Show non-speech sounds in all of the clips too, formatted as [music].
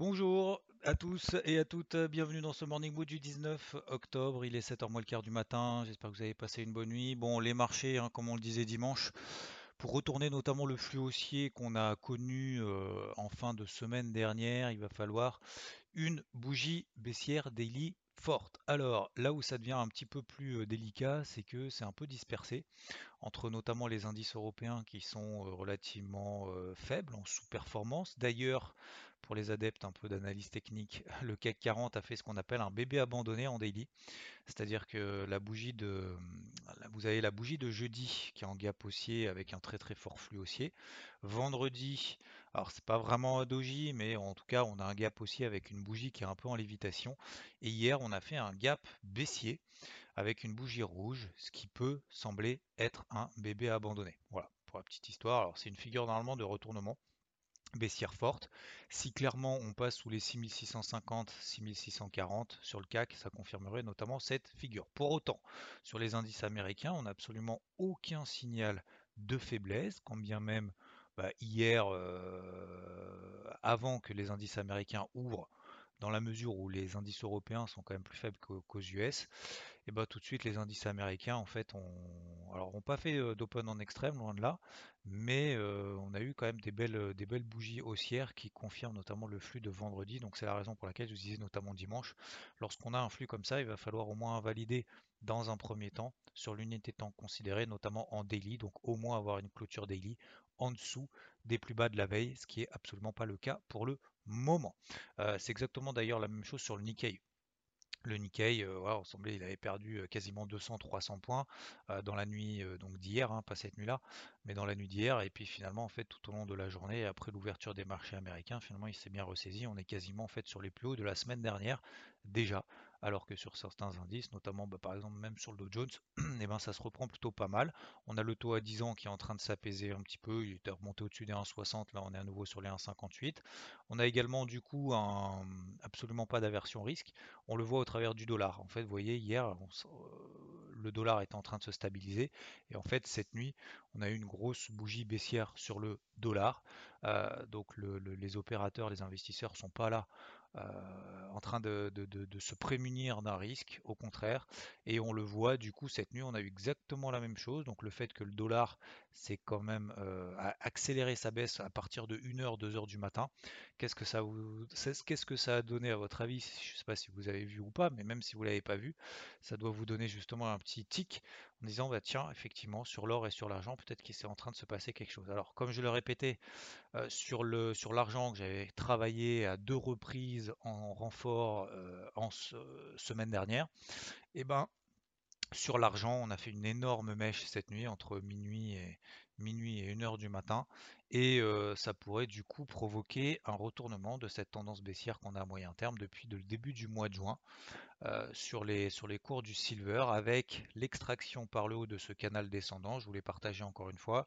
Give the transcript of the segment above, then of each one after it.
Bonjour à tous et à toutes, bienvenue dans ce Morning Mood du 19 octobre, il est 7h moins le quart du matin, j'espère que vous avez passé une bonne nuit. Bon, les marchés, hein, comme on le disait dimanche, pour retourner notamment le flux haussier qu'on a connu euh, en fin de semaine dernière, il va falloir une bougie baissière daily forte. Alors là où ça devient un petit peu plus euh, délicat, c'est que c'est un peu dispersé entre notamment les indices européens qui sont euh, relativement faibles en sous-performance. D'ailleurs, pour les adeptes un peu d'analyse technique, [laughs] le CAC 40 a fait ce qu'on appelle un bébé abandonné en daily. C'est-à-dire que la bougie de, vous avez la bougie de jeudi qui est en gap haussier avec un très très fort flux haussier. Vendredi, alors c'est pas vraiment un doji, mais en tout cas on a un gap haussier avec une bougie qui est un peu en lévitation. Et hier on a fait un gap baissier avec une bougie rouge, ce qui peut sembler être un bébé abandonné. Voilà, pour la petite histoire. Alors c'est une figure normalement de retournement baissière forte. Si clairement on passe sous les 6650, 6640 sur le CAC, ça confirmerait notamment cette figure. Pour autant, sur les indices américains, on n'a absolument aucun signal de faiblesse, quand bien même bah, hier, euh, avant que les indices américains ouvrent, dans la mesure où les indices européens sont quand même plus faibles qu'aux US, et bah tout de suite les indices américains en fait ont alors ont pas fait euh, d'open en extrême loin de là, mais euh, quand même des belles euh, des belles bougies haussières qui confirment notamment le flux de vendredi. Donc c'est la raison pour laquelle je vous disais notamment dimanche, lorsqu'on a un flux comme ça, il va falloir au moins valider dans un premier temps sur l'unité de temps considérée, notamment en daily, donc au moins avoir une clôture daily en dessous des plus bas de la veille, ce qui est absolument pas le cas pour le moment. c'est exactement d'ailleurs la même chose sur le Nikkei. Le Nikkei, euh, on semblait il avait perdu quasiment 200-300 points dans la nuit donc d'hier, hein, pas cette nuit-là, mais dans la nuit d'hier. Et puis finalement, en fait, tout au long de la journée, après l'ouverture des marchés américains, finalement, il s'est bien ressaisi. On est quasiment en sur les plus hauts de la semaine dernière déjà alors que sur certains indices, notamment bah, par exemple même sur le Dow Jones, [clears throat] eh ben, ça se reprend plutôt pas mal. On a le taux à 10 ans qui est en train de s'apaiser un petit peu, il était remonté au-dessus des 1,60, là on est à nouveau sur les 1,58. On a également du coup absolument pas d'aversion risque, on le voit au travers du dollar. En fait, vous voyez, hier, euh, le dollar est en train de se stabiliser, et en fait cette nuit, on a eu une grosse bougie baissière sur le dollar. Euh, donc les opérateurs, les investisseurs sont pas là en train de, se prémunir d'un risque, au contraire. Et on le voit, du coup, cette nuit, on a eu exactement la même chose. Donc le fait que le dollar s'est quand même euh, accéléré sa baisse à partir de 1h, 2h du matin, qu'est-ce que ça vous, qu'est-ce que ça a donné à votre avis? Je ne sais pas si vous avez vu ou pas, mais même si vous l'avez pas vu, ça doit vous donner justement un petit tic en disant, bah, tiens, effectivement, sur l'or et sur l'argent, peut-être qu'il s'est en train de se passer quelque chose. Alors, comme je le répétais, sur le sur l'argent que j'avais travaillé à deux reprises en renfort en semaine dernière, et eh ben sur l'argent, on a fait une énorme mèche cette nuit entre minuit et minuit et 1 heure du matin et ça pourrait du coup provoquer un retournement de cette tendance baissière qu'on a à moyen terme depuis le début du mois de juin sur les cours du silver avec l'extraction par le haut de ce canal descendant. Je vous l'ai partagé encore une fois.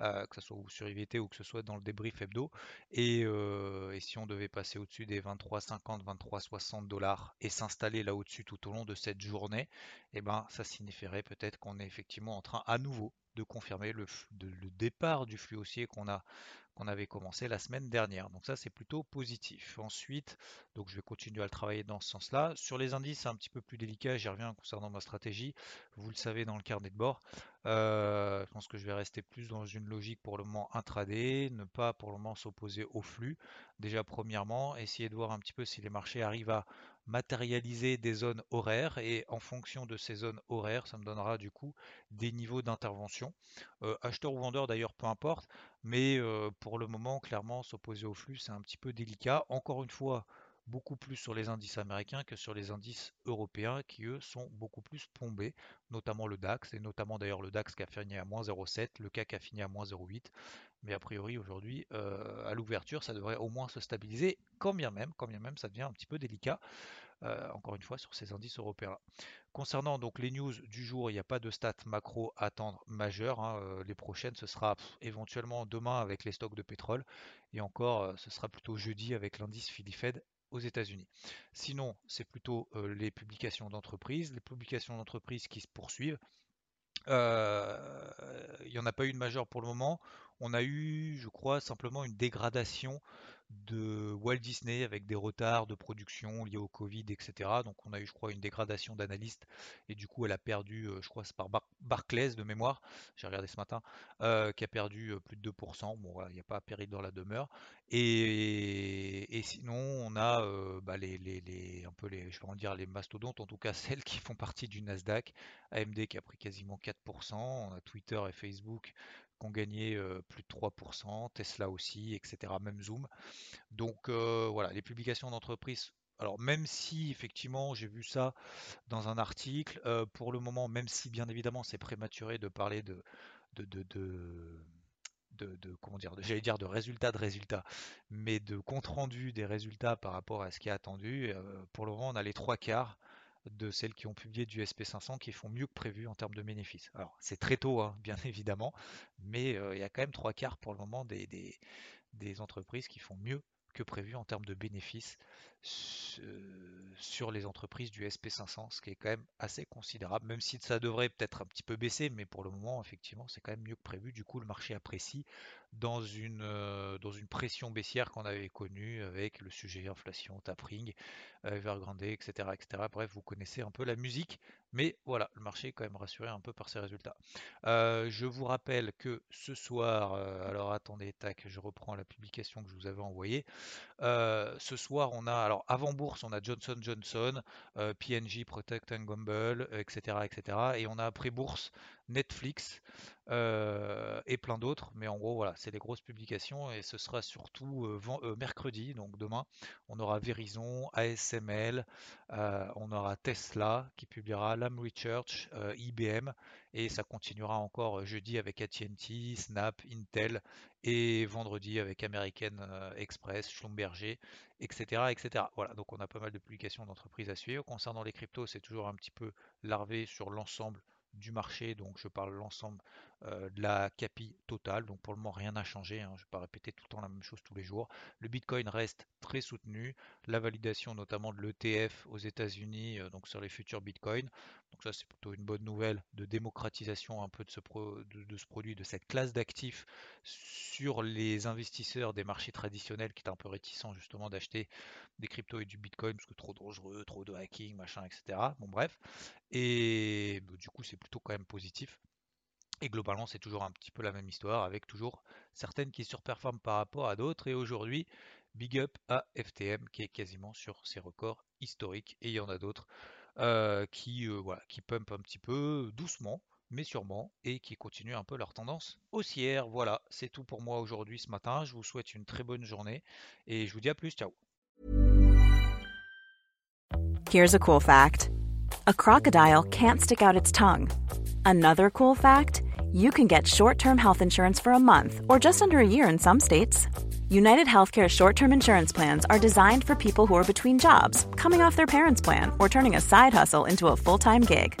Euh, que ce soit sur IVT ou que ce soit dans le débrief hebdo. Euh, et, si on devait passer au-dessus des 23,50, 23,60 dollars et s'installer là au-dessus tout au long de cette journée, eh ben, ça signifierait peut-être qu'on est effectivement en train à nouveau de confirmer le, le départ du flux haussier qu'on a qu'on avait commencé la semaine dernière. Donc ça c'est plutôt positif. Ensuite, donc je vais continuer à le travailler dans ce sens-là. Sur les indices, un petit peu plus délicat, j'y reviens concernant ma stratégie. Vous le savez dans le carnet de bord. Euh, je pense que je vais rester plus dans une logique pour le moment intraday, ne pas pour le moment s'opposer au flux. Déjà premièrement, essayer de voir un petit peu si les marchés arrivent à matérialiser des zones horaires et en fonction de ces zones horaires, ça me donnera du coup des niveaux d'intervention. Euh, acheteur ou vendeur d'ailleurs, peu importe, mais euh, pour le moment, clairement, s'opposer au flux, c'est un petit peu délicat. Encore une fois, beaucoup plus sur les indices américains que sur les indices européens qui eux sont beaucoup plus plombés, notamment le DAX et notamment d'ailleurs le DAX qui a fini à moins 0,7, le CAC a fini à moins 0,8. Mais a priori aujourd'hui euh, à l'ouverture ça devrait au moins se stabiliser, quand bien même, quand bien même ça devient un petit peu délicat. Euh, encore une fois sur ces indices européens. Concernant donc les news du jour, il n'y a pas de stats macro à attendre majeures. Hein, euh, les prochaines, ce sera éventuellement demain avec les stocks de pétrole. Et encore, ce sera plutôt jeudi avec l'indice Philly Fed aux États-Unis. Sinon, c'est plutôt les publications d'entreprises, les publications d'entreprises qui se poursuivent. Il n'y en a pas eu de majeure pour le moment. On a eu, je crois, simplement une dégradation de Walt Disney avec des retards de production liés au Covid, etc. Donc on a eu, je crois, une dégradation d'analyste et du coup elle a perdu, euh, je crois, c'est par Barclays de mémoire, j'ai regardé ce matin, euh, qui a perdu euh, plus de 2%. Bon, voilà, il n'y a pas péril dans la demeure. Et, sinon, on a bah, les, un peu les, je vais en dire les mastodontes, en tout cas [laughs] celles qui font partie du Nasdaq, AMD qui a pris quasiment 4%, on a Twitter et Facebook qui ont gagné plus de 3%, Tesla aussi, etc. Même Zoom. Donc voilà, les publications d'entreprise. Alors même si effectivement j'ai vu ça dans un article, pour le moment, même si bien évidemment c'est prématuré de parler de, de, de, de comment dire, j'allais dire de résultats de résultats, mais de compte rendu des résultats par rapport à ce qui est attendu. pour le moment, on a les trois quarts de celles qui ont publié du SP500 qui font mieux que prévu en termes de bénéfices. Alors c'est très tôt, hein, bien [laughs] évidemment, mais euh, il y a quand même trois quarts pour le moment des, des entreprises qui font mieux que prévu en termes de bénéfices sur les entreprises du SP500, ce qui est quand même assez considérable, même si ça devrait peut-être un petit peu baisser, mais pour le moment, effectivement, c'est quand même mieux que prévu. Du coup, le marché apprécie dans une, euh, dans une pression baissière qu'on avait connue avec le sujet inflation, tapering, euh, Evergrande, etc., etc. Bref, vous connaissez un peu la musique, mais voilà, le marché est quand même rassuré un peu par ces résultats. Euh, je vous rappelle que ce soir, alors attendez, tac, je reprends la publication que je vous avais envoyée. ce soir, on a, alors avant bourse, on a Johnson Johnson, PNG, Protect Gamble, etc., etc. Et on a après bourse Netflix euh, et plein d'autres. Mais en gros, voilà, c'est les grosses publications et ce sera surtout euh, euh, mercredi, donc demain, on aura Verizon, ASML, on aura Tesla qui publiera Lam Research, IBM et ça continuera encore jeudi avec AT&T, Snap, Intel et vendredi avec American Express, Schlumberger, etc., etc. Voilà, donc on a pas mal de publications d'entreprises à suivre. Concernant les cryptos, c'est toujours un petit peu larvé sur l'ensemble du marché, donc je parle l'ensemble euh, de la capi totale, donc pour le moment rien n'a changé, hein. je ne vais pas répéter tout le temps la même chose tous les jours. Le Bitcoin reste très soutenu, la validation notamment de l'ETF aux États-Unis, euh, donc sur les futurs Bitcoin, donc ça c'est plutôt une bonne nouvelle de démocratisation un peu de ce, de, ce produit, de cette classe d'actifs sur les investisseurs des marchés traditionnels qui étaient un peu réticents justement d'acheter des cryptos et du Bitcoin parce que trop dangereux, trop de hacking, machin, etc. Bon bref, et bah, du coup c'est plutôt quand même positif. Et globalement, c'est toujours un petit peu la même histoire, avec toujours certaines qui surperforment par rapport à d'autres. Et aujourd'hui, big up à FTM, qui est quasiment sur ses records historiques. Et il y en a d'autres euh, qui, euh, voilà, qui un petit peu doucement, mais sûrement, et qui continuent un peu leur tendance haussière. Voilà, c'est tout pour moi aujourd'hui ce matin. Je vous souhaite une très bonne journée et je vous dis à plus. Ciao. Here's a cool fact: a crocodile can't stick out its tongue. Another cool fact: you can get short-term health insurance for a month or just under a year in some states. United Healthcare short term insurance plans are designed for people who are between jobs, coming off their parents' plan, or turning a side hustle into a full time gig.